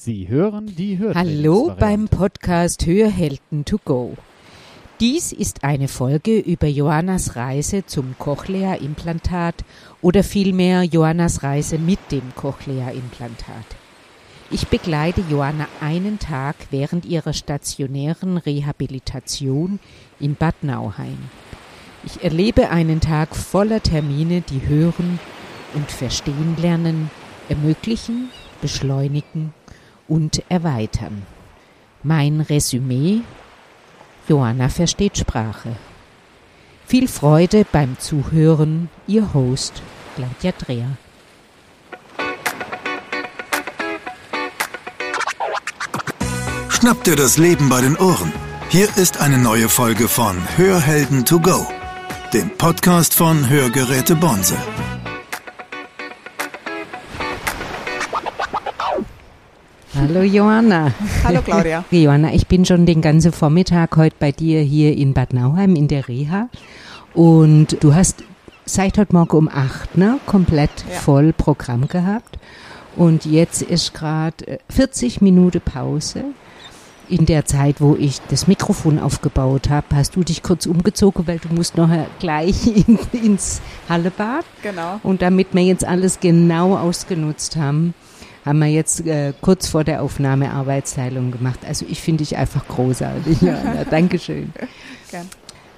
Sie hören die Hörtrainings Hallo beim Podcast Hörhelden to go. Dies ist eine Folge über Johannas Reise zum Cochlea-Implantat oder vielmehr Johannas Reise mit dem Cochlea-Implantat. Ich begleite Johanna einen Tag während ihrer stationären Rehabilitation in Bad Nauheim. Ich erlebe einen Tag voller Termine, die hören und verstehen lernen, ermöglichen, beschleunigen und erweitern. Mein Resümee Johanna versteht Sprache. Viel Freude beim Zuhören, Ihr Host Claudia Dreher. Schnapp dir das Leben bei den Ohren. Hier ist eine neue Folge von Hörhelden to go, dem Podcast von Hörgeräte Bonse. Hallo Johanna. Hallo Claudia. Johanna, ich bin schon den ganzen Vormittag heute bei dir hier in Bad Nauheim in der Reha und du hast seit heute Morgen um acht, ne, komplett Ja. voll Programm gehabt und jetzt ist gerade 40 Minuten Pause. In der Zeit, wo ich das Mikrofon aufgebaut habe, hast du dich kurz umgezogen, weil du musst noch gleich in, ins Hallebad. Genau. Und damit wir jetzt alles genau ausgenutzt haben, haben wir jetzt äh, kurz vor der Aufnahme Arbeitsteilung gemacht. Also ich finde dich einfach großartig. Johanna. Dankeschön. Gern.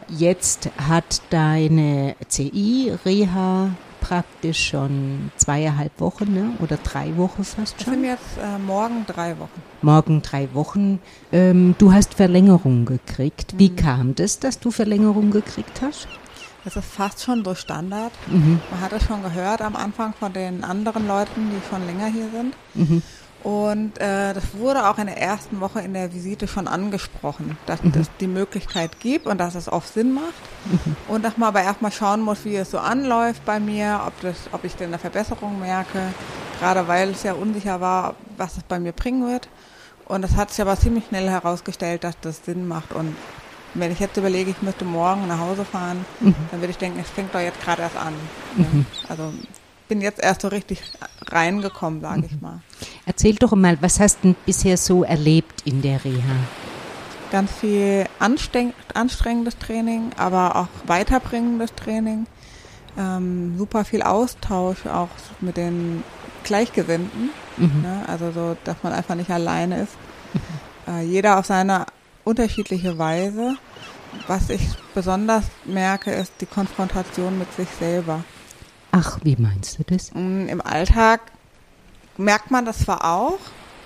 Jetzt hat deine CI-Reha praktisch schon zweieinhalb Wochen ne? oder drei Wochen fast Es sind schon. jetzt äh, morgen drei Wochen. Morgen drei Wochen. Ähm, du hast Verlängerung gekriegt. Wie kam das, dass du Verlängerung gekriegt hast? Das ist fast schon so Standard. Mhm. Man hat es schon gehört am Anfang von den anderen Leuten, die schon länger hier sind. Mhm. Und äh, das wurde auch in der ersten Woche in der Visite schon angesprochen, dass Mhm. es die Möglichkeit gibt und dass es oft Sinn macht. Und dass man aber erstmal schauen muss, wie es so anläuft bei mir, ob, das, ob ich denn eine Verbesserung merke. Gerade weil es ja unsicher war, was es bei mir bringen wird. Und das hat sich aber ziemlich schnell herausgestellt, dass das Sinn macht. Und wenn ich jetzt überlege, ich müsste morgen nach Hause fahren, dann würde ich denken, es fängt doch jetzt gerade erst an. Ja. Also bin jetzt erst so richtig reingekommen, sage ich mal. Erzähl doch mal, was hast du denn bisher so erlebt in der Reha? ganz viel anstreng anstrengendes Training, aber auch weiterbringendes Training. Ähm, super viel Austausch auch mit den Gleichgesinnten. Mhm. Ne? Also so, dass man einfach nicht alleine ist. Äh, jeder auf seine unterschiedliche Weise. Was ich besonders merke, ist die Konfrontation mit sich selber. Ach, wie meinst du das? Mm, Im Alltag merkt man das zwar auch,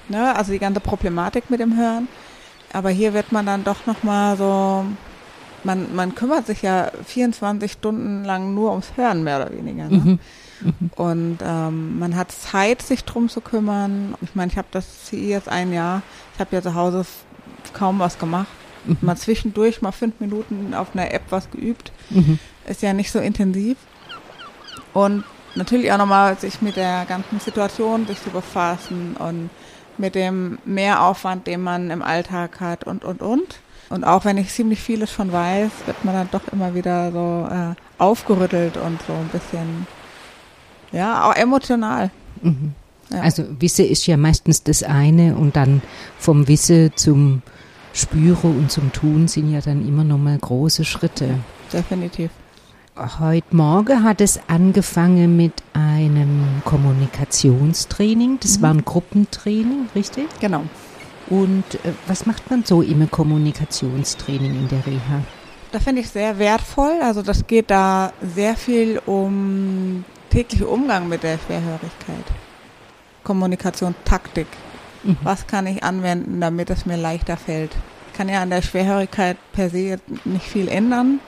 ne, also die ganze Problematik mit dem Hören, aber hier wird man dann doch nochmal so, man, man kümmert sich ja 24 Stunden lang nur ums Hören, mehr oder weniger. Ne? Mhm. Und ähm, man hat Zeit, sich drum zu kümmern. Ich meine, ich habe das CI jetzt ein Jahr, ich habe ja zu Hause kaum was gemacht. Mhm. Mal zwischendurch mal fünf Minuten auf einer App was geübt Mhm. ist ja nicht so intensiv. Und natürlich auch nochmal sich mit der ganzen Situation sich zu befassen und mit dem Mehraufwand, den man im Alltag hat und, und, und. Und auch wenn ich ziemlich vieles schon weiß, wird man dann doch immer wieder so äh, aufgerüttelt und so ein bisschen, ja, auch emotional. Mhm. Ja. Also Wisse ist ja meistens das eine und dann vom Wisse zum Spüren und zum Tun sind ja dann immer noch mal große Schritte. Definitiv. Heute Morgen hat es angefangen mit einem Kommunikationstraining. Das war ein Gruppentraining, richtig? Genau. Und äh, was macht man so im Kommunikationstraining in der Reha? Das finde ich sehr wertvoll. Also das geht da sehr viel um täglichen Umgang mit der Schwerhörigkeit. Kommunikation, Taktik. Mhm. Was kann ich anwenden, damit es mir leichter fällt? Ich kann ja an der Schwerhörigkeit per se nicht viel ändern,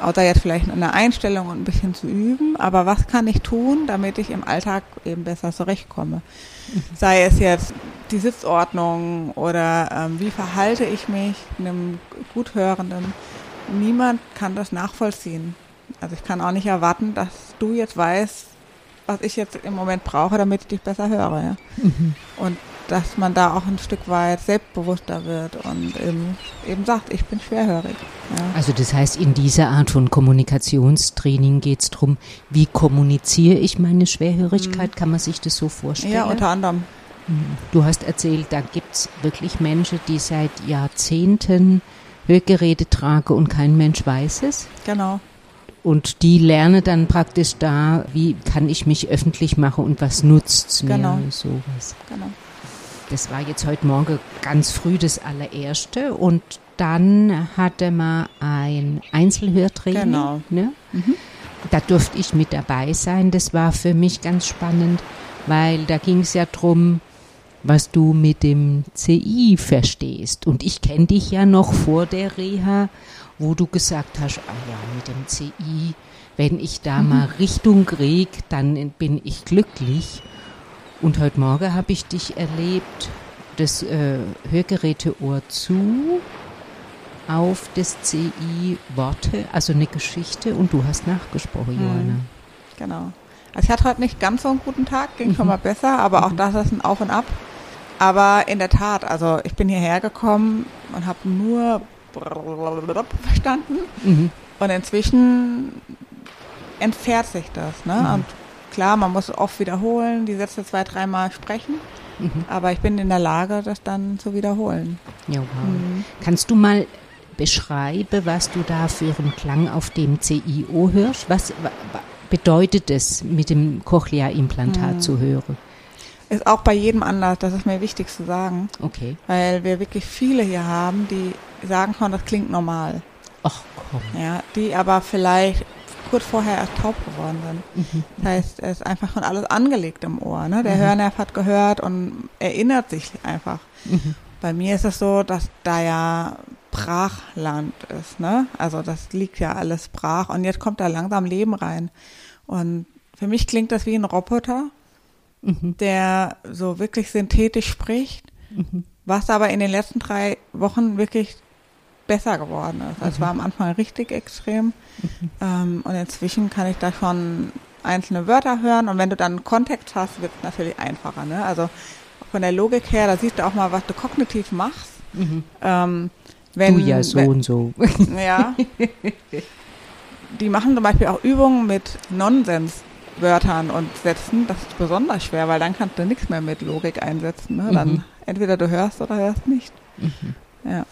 außer jetzt vielleicht in der Einstellung und ein bisschen zu üben. Aber was kann ich tun, damit ich im Alltag eben besser zurechtkomme? Sei es jetzt die Sitzordnung oder ähm, wie verhalte ich mich einem Guthörenden. Niemand kann das nachvollziehen. Also ich kann auch nicht erwarten, dass du jetzt weißt, was ich jetzt im Moment brauche, damit ich dich besser höre. Ja? Mhm. Und dass man da auch ein Stück weit selbstbewusster wird und eben, eben sagt, ich bin schwerhörig. Ja. Also das heißt, in dieser Art von Kommunikationstraining geht es darum, wie kommuniziere ich meine Schwerhörigkeit? Kann man sich das so vorstellen? ja, unter anderem. Du hast erzählt, da gibt es wirklich Menschen, die seit Jahrzehnten Hörgeräte tragen und kein Mensch weiß es. Genau. Und die lernen dann praktisch da, wie kann ich mich öffentlich machen und was nutzt mir Genau. sowas. Genau. Das war jetzt heute Morgen ganz früh das allererste und dann hatte man ein Einzelhörtraining. Genau. Ne? Da durfte ich mit dabei sein. Das war für mich ganz spannend, weil da ging es ja drum, was du mit dem CI verstehst. Und ich kenne dich ja noch vor der Reha, wo du gesagt hast, ah ja, mit dem CI, wenn ich da mal Richtung krieg, dann bin ich glücklich. Und heute Morgen habe ich dich erlebt, das äh, Hörgeräteohr zu, auf das CI Worte, also eine Geschichte und du hast nachgesprochen, Mhm. Johanna. Genau. Also ich hatte heute nicht ganz so einen guten Tag, ging schon mal besser, aber auch das ist ein Auf und Ab. Aber in der Tat, also ich bin hierher gekommen und habe nur verstanden Mhm. und inzwischen entfernt sich das. Ne? Und klar, man muss oft wiederholen, die Sätze zwei, dreimal sprechen, Mhm. aber ich bin in der Lage, das dann zu wiederholen. Ja, wow. Mhm. Kannst du mal beschreiben, was du da für einen Klang auf dem CIO hörst? Was wa- wa- bedeutet es, mit dem Cochlea-Implantat Mhm. zu hören? Ist auch bei jedem anders, das ist mir wichtig zu sagen, Okay. weil wir wirklich viele hier haben, die sagen schon, das klingt normal. Ach komm. Ja, die aber vielleicht kurz vorher erst taub geworden sind. Mhm. Das heißt, es ist einfach schon alles angelegt im Ohr. Ne? Der Hörnerv hat gehört und erinnert sich einfach. Mhm. Bei mir ist es so, dass da ja Brachland ist. Ne? Also das liegt ja alles brach und jetzt kommt da langsam Leben rein. Und für mich klingt das wie ein Roboter, Mhm. der so wirklich synthetisch spricht, Mhm. was aber in den letzten drei Wochen wirklich besser geworden ist. Also Es war am Anfang richtig extrem ähm, und inzwischen kann ich da schon einzelne Wörter hören und wenn du dann Kontext hast, wird es natürlich einfacher. Ne? Also von der Logik her, da siehst du auch mal, was du kognitiv machst. Mhm. Ähm, wenn, du ja so wenn, und so. ja. Die machen zum Beispiel auch Übungen mit Nonsenswörtern und Sätzen. Das ist besonders schwer, weil dann kannst du nichts mehr mit Logik einsetzen. Ne? Dann Mhm. entweder du hörst oder hörst nicht. Ja.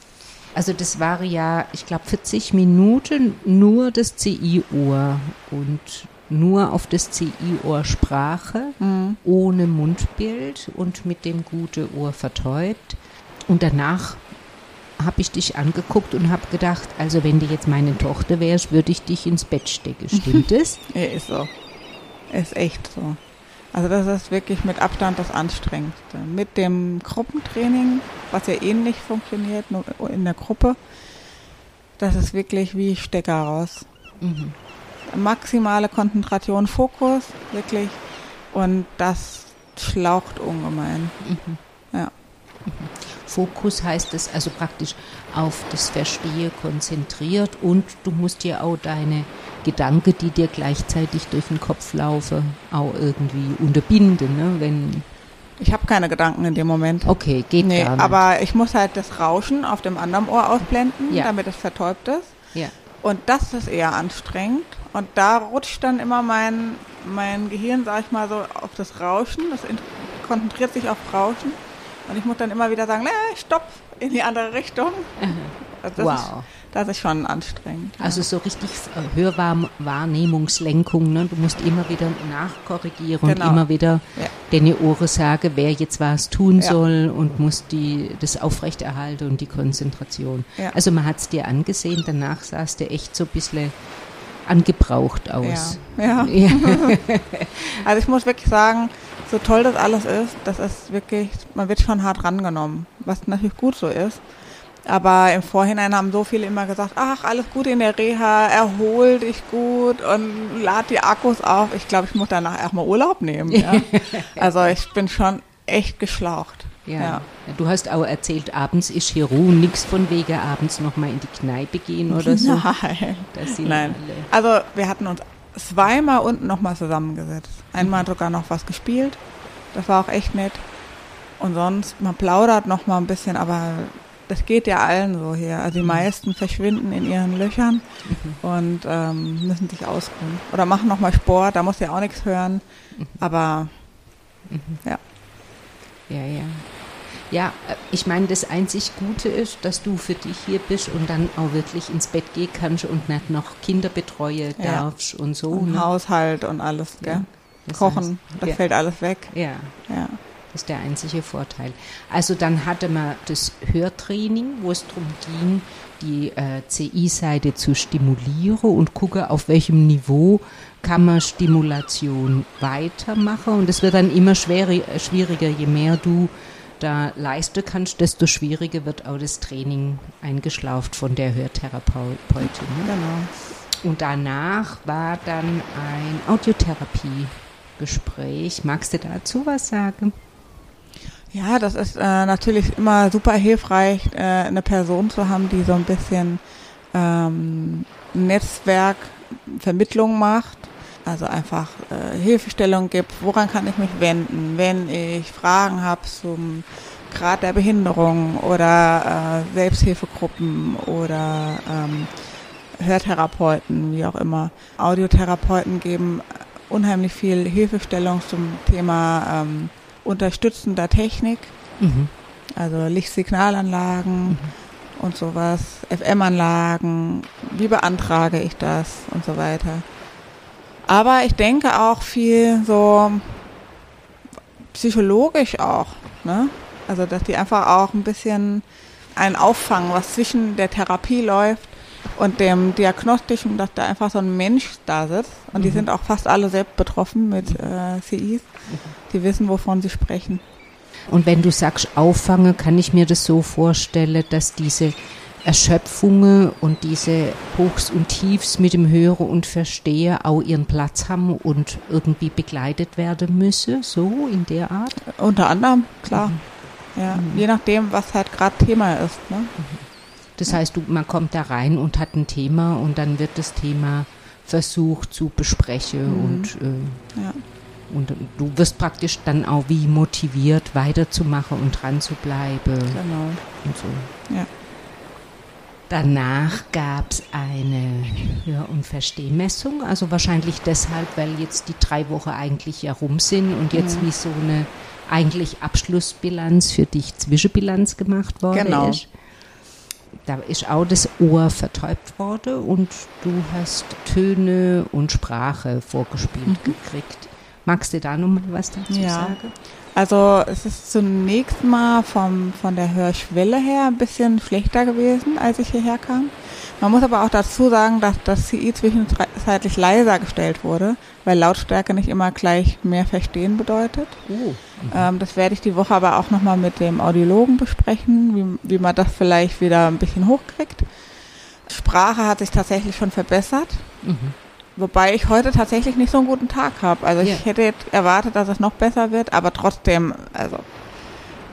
Also das war ja, ich glaube, 40 Minuten nur das CI-Ohr und nur auf das CI-Ohr Sprache, Mhm. ohne Mundbild und mit dem gute Ohr vertäubt. Und danach habe ich dich angeguckt und habe gedacht, also wenn du jetzt meine Tochter wärst, würde ich dich ins Bett stecken. Stimmt es? Ja, ist so. Ist echt so. Also das ist wirklich mit Abstand das Anstrengendste. Mit dem Gruppentraining, was ja ähnlich funktioniert, nur in der Gruppe, das ist wirklich wie Stecker raus. Mhm. Maximale Konzentration, Fokus, wirklich. Und das schlaucht ungemein. Ja. Fokus heißt es also praktisch auf das Verstehe konzentriert und du musst dir auch deine Gedanken, die dir gleichzeitig durch den Kopf laufen, auch irgendwie unterbinden, ne? Wenn Ich habe keine Gedanken in dem Moment. okay, geht nee, gar nicht. aber ich muss halt das Rauschen auf dem anderen Ohr ausblenden, Ja. damit es vertäubt ist. ja. Und das ist eher anstrengend. Und da rutscht dann immer mein, mein Gehirn, sag ich mal so, auf das Rauschen. Das konzentriert sich auf Rauschen. Und ich muss dann immer wieder sagen, nee, stopp, in die andere Richtung. Also das, Wow. ist, das ist schon anstrengend. ja. Also so richtig äh, Hörwahrnehmungslenkung, ne? Du musst immer wieder nachkorrigieren Genau. und immer wieder Ja. deine Ohren sagen, wer jetzt was tun Ja. soll und muss die das aufrechterhalten und die Konzentration. Also man hat es dir angesehen, danach sahst du echt so ein bisschen angebraucht aus. ja, ja. Also ich muss wirklich sagen, so toll das alles ist, das ist wirklich, man wird schon hart rangenommen, was natürlich gut so ist. Aber im Vorhinein haben so viele immer gesagt, ach, alles gut in der Reha, erhol dich gut und lad die Akkus auf. Ich glaube, ich muss danach erstmal Urlaub nehmen. Ja. Also ich bin schon echt geschlaucht. Ja. Ja. Du hast auch erzählt, abends ist hier Ruhe, nichts von wegen abends nochmal in die Kneipe gehen oder so. Nein. Nein. alle. Also wir hatten uns zweimal unten nochmal zusammengesetzt. Einmal sogar noch was gespielt. Das war auch echt nett. Und sonst, man plaudert noch mal ein bisschen, aber das geht ja allen so hier. Also die meisten verschwinden in ihren Löchern und ähm, müssen sich ausruhen. Oder machen noch mal Sport, da muss ja auch nichts hören. Aber ja, Ja, ja. Ja, äh, ich meine, das einzig Gute ist, dass du für dich hier bist und dann auch wirklich ins Bett gehen kannst und nicht noch Kinder betreuen Ja. darfst und so. Und ne? Haushalt und alles, gell? Ja. Kochen, heißt, das ja. fällt alles weg. Ja, Ja. das ist der einzige Vorteil. Also dann hatte man das Hörtraining, wo es darum ging, die äh, CI-Seite zu stimulieren und gucken, auf welchem Niveau kann man Stimulation weitermachen. Und es wird dann immer äh, schwieriger, je mehr du da leisten kannst, desto schwieriger wird auch das Training eingeschlauft von der Hörtherapeutin. Genau. Und danach war dann ein Audiotherapie-Gespräch. Magst du dazu was sagen? Ja, das ist äh, natürlich immer super hilfreich, äh, eine Person zu haben, die so ein bisschen ähm, Netzwerkvermittlung macht. Also einfach äh, Hilfestellung gibt, woran kann ich mich wenden, wenn ich Fragen habe zum Grad der Behinderung oder äh, Selbsthilfegruppen oder ähm, Hörtherapeuten, wie auch immer. Audiotherapeuten geben unheimlich viel Hilfestellung zum Thema ähm, unterstützender Technik, Mhm. also Lichtsignalanlagen und sowas, FM-Anlagen, wie beantrage ich das und so weiter. Aber ich denke auch viel so psychologisch auch, ne? Also dass die einfach auch ein bisschen ein Auffangen, was zwischen der Therapie läuft und dem diagnostischen, dass da einfach so ein Mensch da sitzt. Und die sind auch fast alle selbst betroffen mit äh, CIs. Die wissen, wovon sie sprechen. Und wenn du sagst auffangen, kann ich mir das so vorstellen, dass diese Erschöpfungen und diese Hochs und Tiefs mit dem Hören und Verstehen auch ihren Platz haben und irgendwie begleitet werden müssen, so in der Art? Unter anderem, klar. Ja, je nachdem, was halt gerade Thema ist. Ne? Das heißt, du, man kommt da rein und hat ein Thema und dann wird das Thema versucht zu besprechen Mhm. und, äh, Ja. und du wirst praktisch dann auch wie motiviert weiterzumachen und dran zu bleiben Genau. und so. Ja. Danach gab es eine Hör- und Verstehmessung, also wahrscheinlich deshalb, weil jetzt die drei Wochen eigentlich ja rum sind und jetzt Mhm. wie so eine eigentlich Abschlussbilanz für dich Zwischenbilanz gemacht worden Genau. ist. Da ist auch das Ohr vertäubt worden und du hast Töne und Sprache vorgespielt gekriegt. Magst du da nochmal was dazu Mhm. Ja. sagen? Also es ist zunächst mal vom, von der Hörschwelle her ein bisschen schlechter gewesen, als ich hierher kam. Man muss aber auch dazu sagen, dass das CI zwischenzeitlich leiser gestellt wurde, weil Lautstärke nicht immer gleich mehr verstehen bedeutet. Oh. Ähm, das werde ich die Woche aber auch nochmal mit dem Audiologen besprechen, wie, wie man das vielleicht wieder ein bisschen hochkriegt. Sprache hat sich tatsächlich schon verbessert, Mhm. Wobei ich heute tatsächlich nicht so einen guten Tag habe. Also Ja. ich hätte jetzt erwartet, dass es noch besser wird, aber trotzdem, also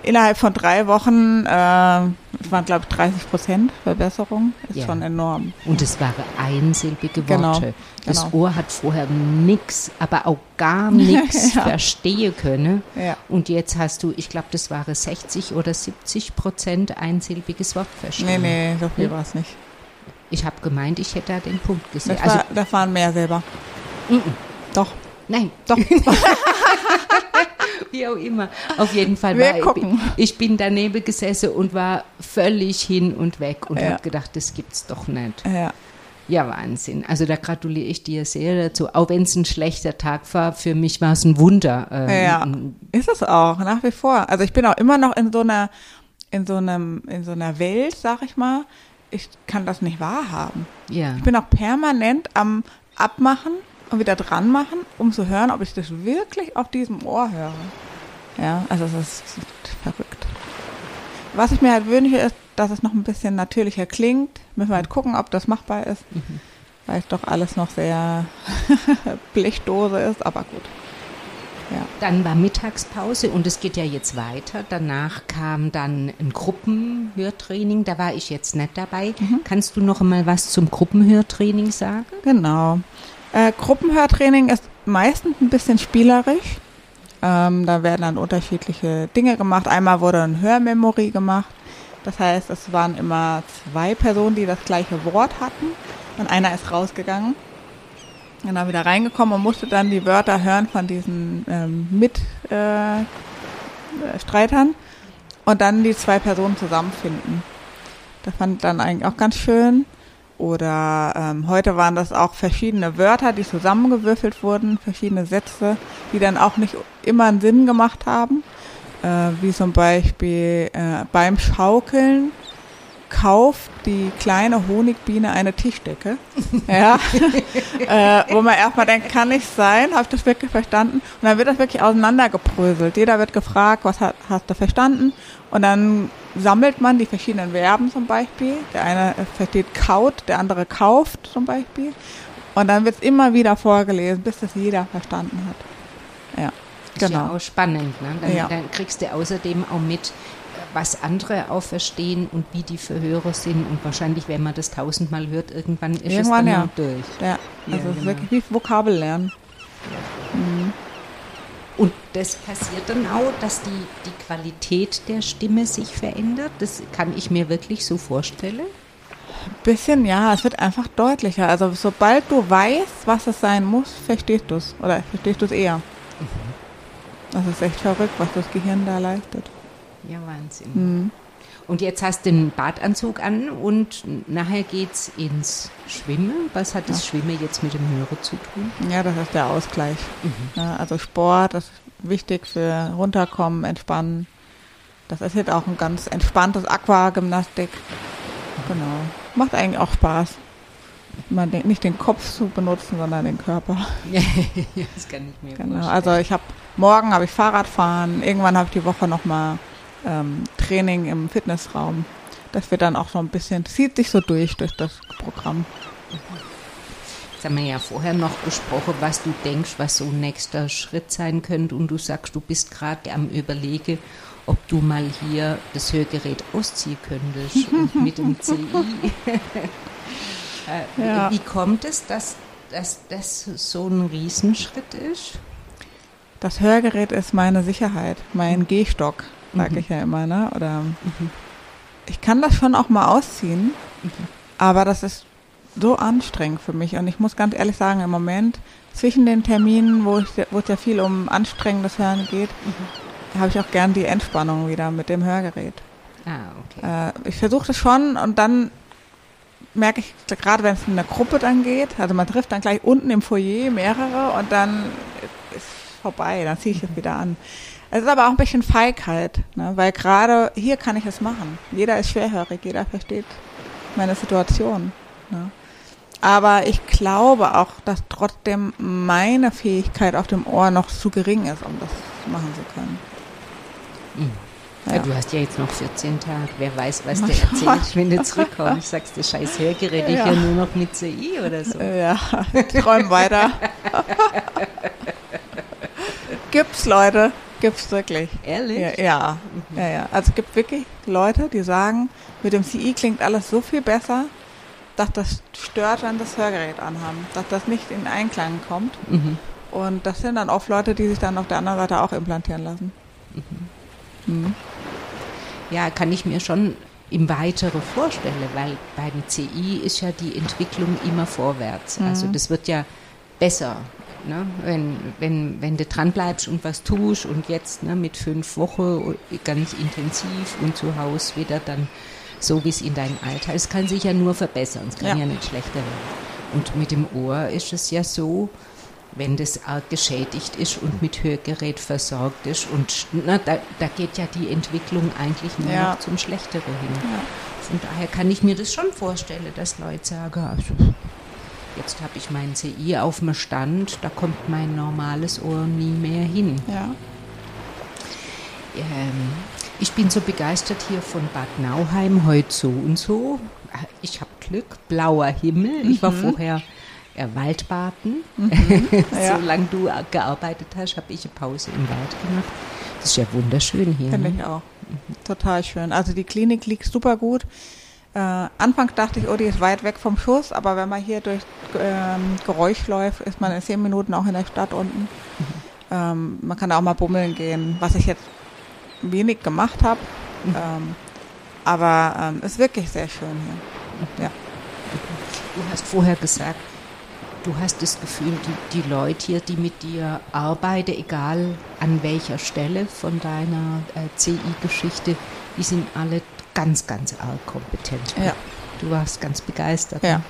innerhalb von drei Wochen, äh, es waren glaube ich 30 Prozent Verbesserung, ist Ja. schon enorm. Und es waren einsilbige Genau, Worte. Das genau. Ohr hat vorher nix, aber auch gar nichts Ja. verstehen können. Ja. Und jetzt hast du, ich glaube, das waren 60 oder 70 Prozent einsilbiges Wort Nee, verstehen. nee, so viel Ja. war es nicht. Ich habe gemeint, ich hätte da den Punkt gesehen. Das, Also, war, das waren mehr selber. mm, mm, Doch, nein, doch. wie auch immer. Auf jeden Fall war ich, ich bin daneben gesessen und war völlig hin und weg und Ja. habe gedacht, das gibt's doch nicht. ja. Ja, Wahnsinn. Also da gratuliere ich dir sehr dazu. Auch wenn es ein schlechter Tag war, für mich war es ein Wunder. Ähm, Ja, ist es auch, nach wie vor. Also ich bin auch immer noch in so einer, in so einem, in so einer Welt, sag ich mal. Ich kann das nicht wahrhaben. ja. Ich bin auch permanent am Abmachen und wieder dran machen, um zu hören, ob ich das wirklich auf diesem Ohr höre. Ja, also es ist verrückt. Was ich mir halt wünsche, ist, dass es noch ein bisschen natürlicher klingt. Müssen wir halt gucken, ob das machbar ist. Weil es doch alles noch sehr Blechdose ist, aber gut. Ja. Dann war Mittagspause und es geht ja jetzt weiter. Danach kam dann ein Gruppenhörtraining. Da war ich jetzt nicht dabei. Mhm. Kannst du noch mal was zum Gruppenhörtraining sagen? Genau. Äh, Gruppenhörtraining ist meistens ein bisschen spielerisch. Ähm, da werden dann unterschiedliche Dinge gemacht. Einmal wurde ein Hörmemory gemacht. Das heißt, es waren immer zwei Personen, die das gleiche Wort hatten. Und einer ist rausgegangen dann wieder reingekommen und musste dann die Wörter hören von diesen ähm, mit äh, äh, und dann die zwei Personen zusammenfinden. Das fand ich dann eigentlich auch ganz schön. Oder ähm, heute waren das auch verschiedene Wörter, die zusammengewürfelt wurden, verschiedene Sätze, die dann auch nicht immer einen Sinn gemacht haben. Äh, wie zum Beispiel äh, beim Schaukeln kauft die kleine Honigbiene eine Tischdecke. ja. äh, wo man erstmal denkt, kann nicht sein, habe ich das wirklich verstanden? Und dann wird das wirklich auseinandergebröselt. Jeder wird gefragt, was hat, hast du verstanden? Und dann sammelt man die verschiedenen Verben zum Beispiel. Der eine versteht kaut, der andere kauft zum Beispiel. Und dann wird es immer wieder vorgelesen, bis das jeder verstanden hat. Ja, genau. Ist ja auch spannend. Ne? Dann, ja. dann kriegst du außerdem auch mit, was andere auch verstehen und wie die Verhörer sind. Und wahrscheinlich, wenn man das tausendmal hört, irgendwann ist irgendwann, es dann ja. durch. Ja, also ja, genau. wirklich wie Vokabel lernen. Mhm. Und das passiert dann auch, dass die, die Qualität der Stimme sich verändert. Das kann ich mir wirklich so vorstellen. Bisschen, ja, es wird einfach deutlicher. Also sobald du weißt, was es sein muss, verstehst du es. Oder verstehst du es eher. Mhm. Das ist echt verrückt, was das Gehirn da leistet. Ja, Wahnsinn. Mhm. Und jetzt hast du den Badanzug an und nachher geht's ins Schwimmen. Was hat das ja. Schwimmen jetzt mit dem Hörer zu tun? Ja, das ist der Ausgleich. Mhm. Also Sport ist wichtig für runterkommen, entspannen. Das ist jetzt auch ein ganz entspanntes Aquagymnastik. Genau. Macht eigentlich auch Spaß. Man den, nicht den Kopf zu benutzen, sondern den Körper. ja, das kann ich mir genau. Also ich habe morgen habe ich Fahrradfahren. Irgendwann habe ich die Woche noch mal ähm, Training im Fitnessraum. Das wird dann auch so ein bisschen, zieht sich so durch, durch das Programm. Jetzt haben wir ja vorher noch besprochen, was du denkst, was so ein nächster Schritt sein könnte. Und du sagst, du bist gerade am Überlegen, ob du mal hier das Hörgerät ausziehen könntest mit dem CI. äh, ja. Wie kommt es, dass, dass das so ein Riesenschritt ist? Das Hörgerät ist meine Sicherheit, mein Gehstock sage mhm. ich ja immer, ne? Oder mhm. ich kann das schon auch mal ausziehen, mhm. aber das ist so anstrengend für mich. Und ich muss ganz ehrlich sagen, im Moment zwischen den Terminen, wo, ich, wo es ja viel um anstrengendes Hören geht, mhm. habe ich auch gern die Entspannung wieder mit dem Hörgerät. Ah, okay. Äh, ich versuche das schon und dann merke ich, gerade wenn es in einer Gruppe dann geht, also man trifft dann gleich unten im Foyer mehrere und dann ist vorbei, dann ziehe ich es mhm. wieder an. Es ist aber auch ein bisschen Feigheit, ne? weil gerade hier kann ich es machen. Jeder ist schwerhörig, jeder versteht meine Situation. Ne? Aber ich glaube auch, dass trotzdem meine Fähigkeit auf dem Ohr noch zu gering ist, um das machen zu können. Mhm. Ja. Du hast ja jetzt noch 14 Tage. Wer weiß, was der erzählt, wenn du zurückkommst. Sagst du, scheiß Hörgerät, ich ja. nur noch mit CI oder so. Ja, träum weiter. Gibt's Leute, Gibt's wirklich. Ehrlich? Ja, ja, mhm. ja, ja. Also es gibt wirklich Leute, die sagen, mit dem CI klingt alles so viel besser, dass das stört, wenn das Hörgerät anhaben, dass das nicht in Einklang kommt. Mhm. Und das sind dann oft Leute, die sich dann auf der anderen Seite auch implantieren lassen. Mhm. Mhm. Ja, kann ich mir schon im Weitere vorstellen, weil beim CI ist ja die Entwicklung immer vorwärts. Also mhm. das wird ja besser Ne? Wenn, wenn, wenn du dran bleibst und was tust und jetzt ne, mit fünf Wochen ganz intensiv und zu Hause wieder dann so, wie es in deinem Alter ist, kann sich ja nur verbessern. Es kann ja. ja nicht schlechter werden. Und mit dem Ohr ist es ja so, wenn das arg geschädigt ist und mit Hörgerät versorgt ist. Und na, da, da geht ja die Entwicklung eigentlich nur ja. noch zum Schlechteren hin. Ja. Von daher kann ich mir das schon vorstellen, dass Leute sagen, also Jetzt habe ich meinen CI auf dem Stand, da kommt mein normales Ohr nie mehr hin. Ja. Ähm, ich bin so begeistert hier von Bad Nauheim, heute so und so. Ich habe Glück, blauer Himmel. Mhm. Ich war mhm. vorher äh, Waldbaden. Mhm. Ja. Solange du gearbeitet hast, habe ich eine Pause im Wald gemacht. Das ist ja wunderschön hier. Finde ne? ich auch. Mhm. Total schön. Also die Klinik liegt super gut. Äh, anfangs dachte ich, oh, die ist weit weg vom Schuss, aber wenn man hier durch ähm, Geräusch läuft, ist man in zehn Minuten auch in der Stadt unten. Ähm, man kann auch mal bummeln gehen, was ich jetzt wenig gemacht habe. Ähm, aber ähm, ist wirklich sehr schön hier. Ja. Du hast vorher gesagt, du hast das Gefühl, die, die Leute hier, die mit dir arbeiten, egal an welcher Stelle von deiner äh, CI-Geschichte, die sind alle ganz, ganz arg kompetent. Ja. Du warst ganz begeistert. Ja.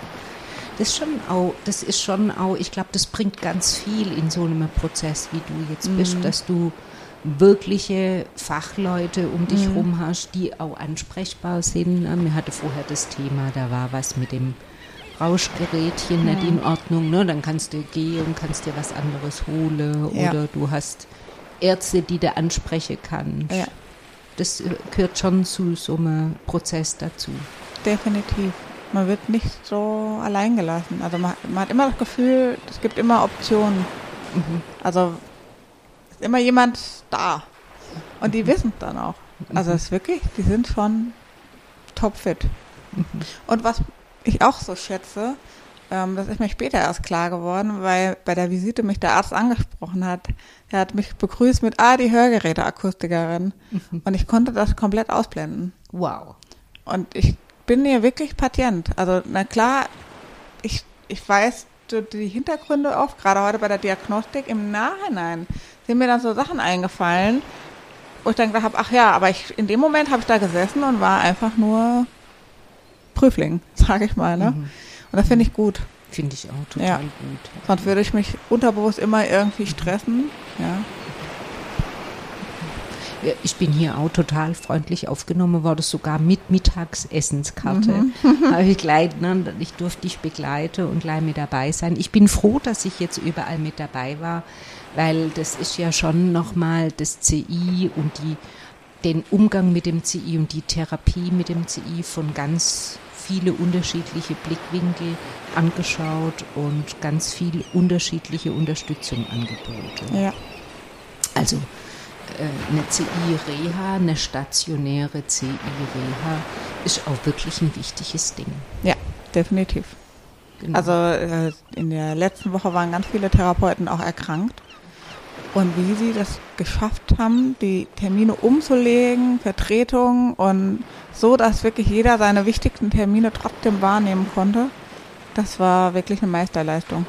Das ist schon auch, das ist schon auch, ich glaube, das bringt ganz viel in so einem Prozess, wie du jetzt Mhm. bist, dass du wirkliche Fachleute um dich Mhm. rum hast, die auch ansprechbar sind. Mir hatte vorher das Thema, da war was mit dem Rauschgerätchen nicht in Ordnung, ne? Dann kannst du gehen, kannst dir was anderes holen Ja. oder du hast Ärzte, die du ansprechen kannst. Ja. Das gehört schon zu so einem Prozess dazu. Definitiv. Man wird nicht so allein gelassen. Also man, man hat immer das Gefühl, es gibt immer Optionen. Also ist immer jemand da. Und die wissen es dann auch. Also es ist wirklich, die sind schon topfit. Und was ich auch so schätze, das ist mir später erst klar geworden, weil bei der Visite mich der Arzt angesprochen hat. Er hat mich begrüßt mit, ah, die Hörgeräteakustikerin. Und ich konnte das komplett ausblenden. Wow. Und ich bin hier wirklich Patient. Also, na klar, ich, ich weiß die Hintergründe oft, gerade heute bei der Diagnostik, im Nachhinein sind mir dann so Sachen eingefallen, wo ich dann gedacht habe, ach ja, aber ich, in dem Moment habe ich da gesessen und war einfach nur Prüfling, sage ich mal. Ne? Und das finde ich gut. Finde ich auch total Ja. gut. Sonst würde ich mich unterbewusst immer irgendwie stressen. Ja. Ich bin hier auch total freundlich aufgenommen worden, sogar mit Mittagsessenskarte. Habe ich, gleich, ne, ich durfte dich begleiten und gleich mit dabei sein. Ich bin froh, dass ich jetzt überall mit dabei war, weil das ist ja schon nochmal das CI und die, den Umgang mit dem CI und die Therapie mit dem CI von ganz viele unterschiedliche Blickwinkel angeschaut und ganz viel unterschiedliche Unterstützung angeboten. ja. Also äh, eine CI-Reha, eine stationäre CI-Reha ist auch wirklich ein wichtiges Ding. Ja, definitiv. Genau. Also äh, in der letzten Woche waren ganz viele Therapeuten auch erkrankt. Und wie sie das geschafft haben, die Termine umzulegen, Vertretung und so, dass wirklich jeder seine wichtigsten Termine trotzdem wahrnehmen konnte, das war wirklich eine Meisterleistung.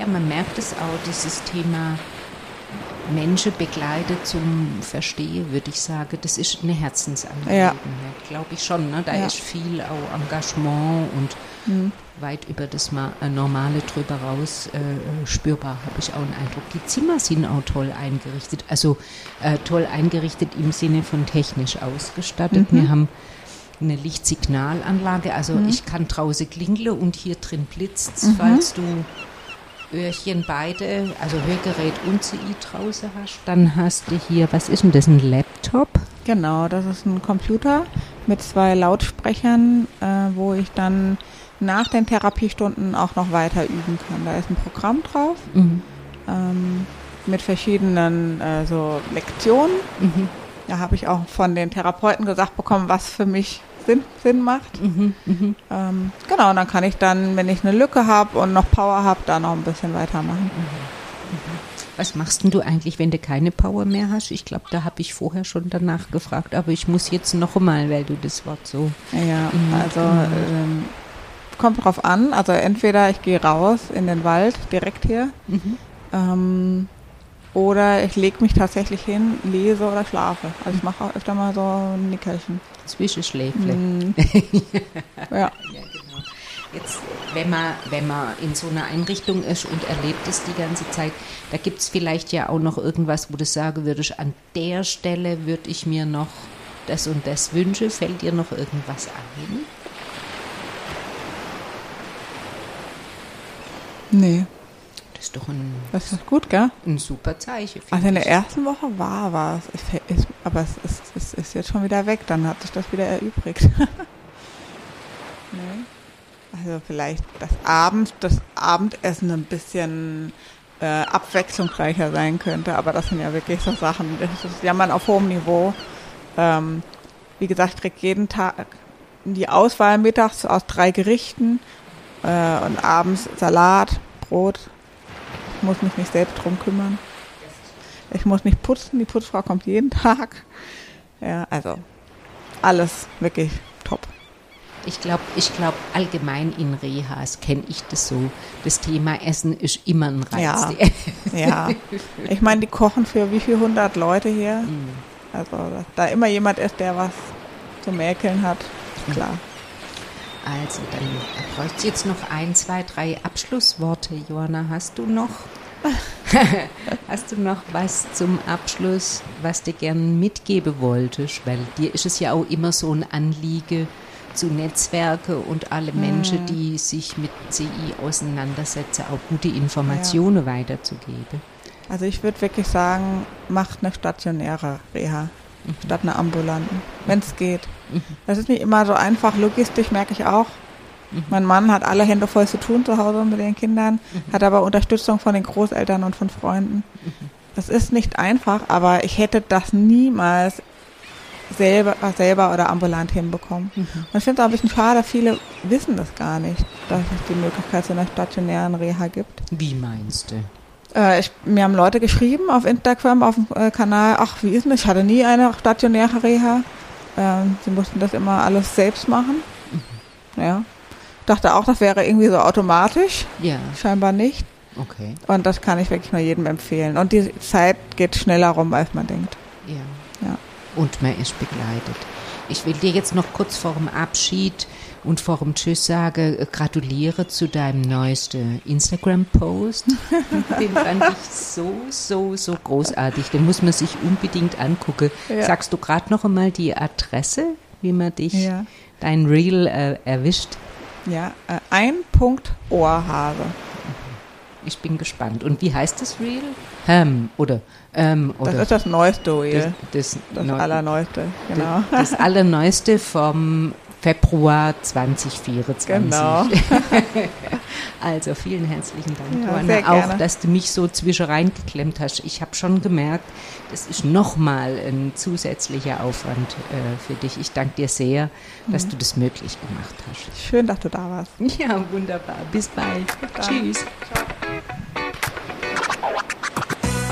ja, man merkt es auch, dieses Thema Menschen begleitet zum Verstehen, würde ich sagen, das ist eine Herzensangelegenheit, glaube ich schon. Ne? Da Ja. ist viel auch Engagement und Mhm. Weit über das äh, Normale drüber raus äh, spürbar, habe ich auch einen Eindruck. Die Zimmer sind auch toll eingerichtet, also äh, toll eingerichtet im Sinne von technisch ausgestattet. Mhm. Wir haben eine Lichtsignalanlage, also ich kann draußen klingeln und hier drin blitzt Mhm. falls du Öhrchen beide, also Hörgerät und CI draußen hast, dann hast du hier, was ist denn das, ein Laptop? Genau, das ist ein Computer mit zwei Lautsprechern, äh, wo ich dann nach den Therapiestunden auch noch weiter üben kann. Da ist ein Programm drauf Mhm. ähm, mit verschiedenen äh, so Lektionen. Mhm. Da habe ich auch von den Therapeuten gesagt bekommen, was für mich Sinn, Sinn macht. Mhm. Mhm. Ähm, genau, und dann kann ich dann, wenn ich eine Lücke habe und noch Power habe, da noch ein bisschen weitermachen. Was machst denn du eigentlich, wenn du keine Power mehr hast? Ich glaube, da habe ich vorher schon danach gefragt, aber ich muss jetzt noch mal, weil du das Wort so. Ja, Mhm. also ähm, kommt drauf an. Also entweder ich gehe raus in den Wald, direkt hier, ähm, oder ich lege mich tatsächlich hin, lese oder schlafe. Also ich mache auch öfter mal so ein Nickerchen. Zwischenschläfle. Mhm. ja. Ja, genau. Jetzt, wenn man, wenn man in so einer Einrichtung ist und erlebt es die ganze Zeit, da gibt es vielleicht ja auch noch irgendwas, wo du sagen würdest, an der Stelle würde ich mir noch das und das wünschen. Fällt dir noch irgendwas ein? Nee, Das ist doch ein, das ist gut, gell? ein super Zeichen. Also in der ich. ersten Woche war was. Es aber es ist, es ist jetzt schon wieder weg, dann hat sich das wieder erübrigt. nee. Also vielleicht das Abend, das Abendessen ein bisschen äh, abwechslungsreicher sein könnte, aber das sind ja wirklich so Sachen, das ist Jammern auf hohem Niveau. Ähm, wie gesagt, ich krieg jeden Tag die Auswahl mittags aus drei Gerichten äh, und abends Salat, Brot. Ich muss mich nicht selbst drum kümmern. Ich muss nicht putzen, die Putzfrau kommt jeden Tag. Ja, also alles wirklich top. Ich glaube, ich glaub, allgemein in Rehas kenne ich das so. Das Thema Essen ist immer ein Reiz. Ja, ja. Ich meine, die kochen für wie viele hundert Leute hier. Mhm. Also, dass da immer jemand ist, der was zu mäkeln hat, klar. Also, dann bräuchte ich jetzt noch ein, zwei, drei Abschlussworte. Johanna, hast du noch? hast du noch was zum Abschluss, was du gern mitgeben wolltest? Weil dir ist es ja auch immer so ein Anliegen, zu Netzwerke und alle Menschen, hm. die sich mit CI auseinandersetzen, auch gute Informationen ja. weiterzugeben. Also ich würde wirklich sagen, macht eine stationäre Reha. Statt einer ambulanten, wenn es geht. Das ist nicht immer so einfach, logistisch merke ich auch. Mein Mann hat alle Hände voll zu tun zu Hause mit den Kindern, hat aber Unterstützung von den Großeltern und von Freunden. Das ist nicht einfach, aber ich hätte das niemals selber, selber oder ambulant hinbekommen. Mhm. Und ich finde es auch ein bisschen schade, viele wissen das gar nicht, dass es die Möglichkeit zu einer stationären Reha gibt. Wie meinst du? Äh, ich, mir haben Leute geschrieben auf Instagram, auf dem äh, Kanal, ach, wie ist denn das? Ich hatte nie eine stationäre Reha. Ähm, sie mussten das immer alles selbst machen. Mhm. Ja. Dachte auch, das wäre irgendwie so automatisch. Ja. Scheinbar nicht. Okay. Und das kann ich wirklich nur jedem empfehlen. Und die Zeit geht schneller rum, als man denkt. Ja. Ja. Und man ist begleitet. Ich will dir jetzt noch kurz vor dem Abschied und vor dem Tschüss sage, äh, gratuliere zu deinem neuesten Instagram-Post. Den fand ich so, so, so großartig. Den muss man sich unbedingt angucken. Ja. Sagst du gerade noch einmal die Adresse, wie man dich, ja. dein Reel äh, erwischt? Ja, äh, ein Punkt Ohrhaare. Ich bin gespannt. Und wie heißt das Reel? Ham oder ähm, das ist das neueste Reel. Das, das, das Neu allerneueste, genau. Das, das allerneueste vom Februar 2024. Genau. also vielen herzlichen Dank, ja, Johanna, auch, dass du mich so zwischen reingeklemmt hast. Ich habe schon gemerkt, das ist nochmal ein zusätzlicher Aufwand äh, für dich. Ich danke dir sehr, dass mhm. du das möglich gemacht hast. Schön, dass du da warst. Ja, wunderbar. Bis bald. Bis Tschüss.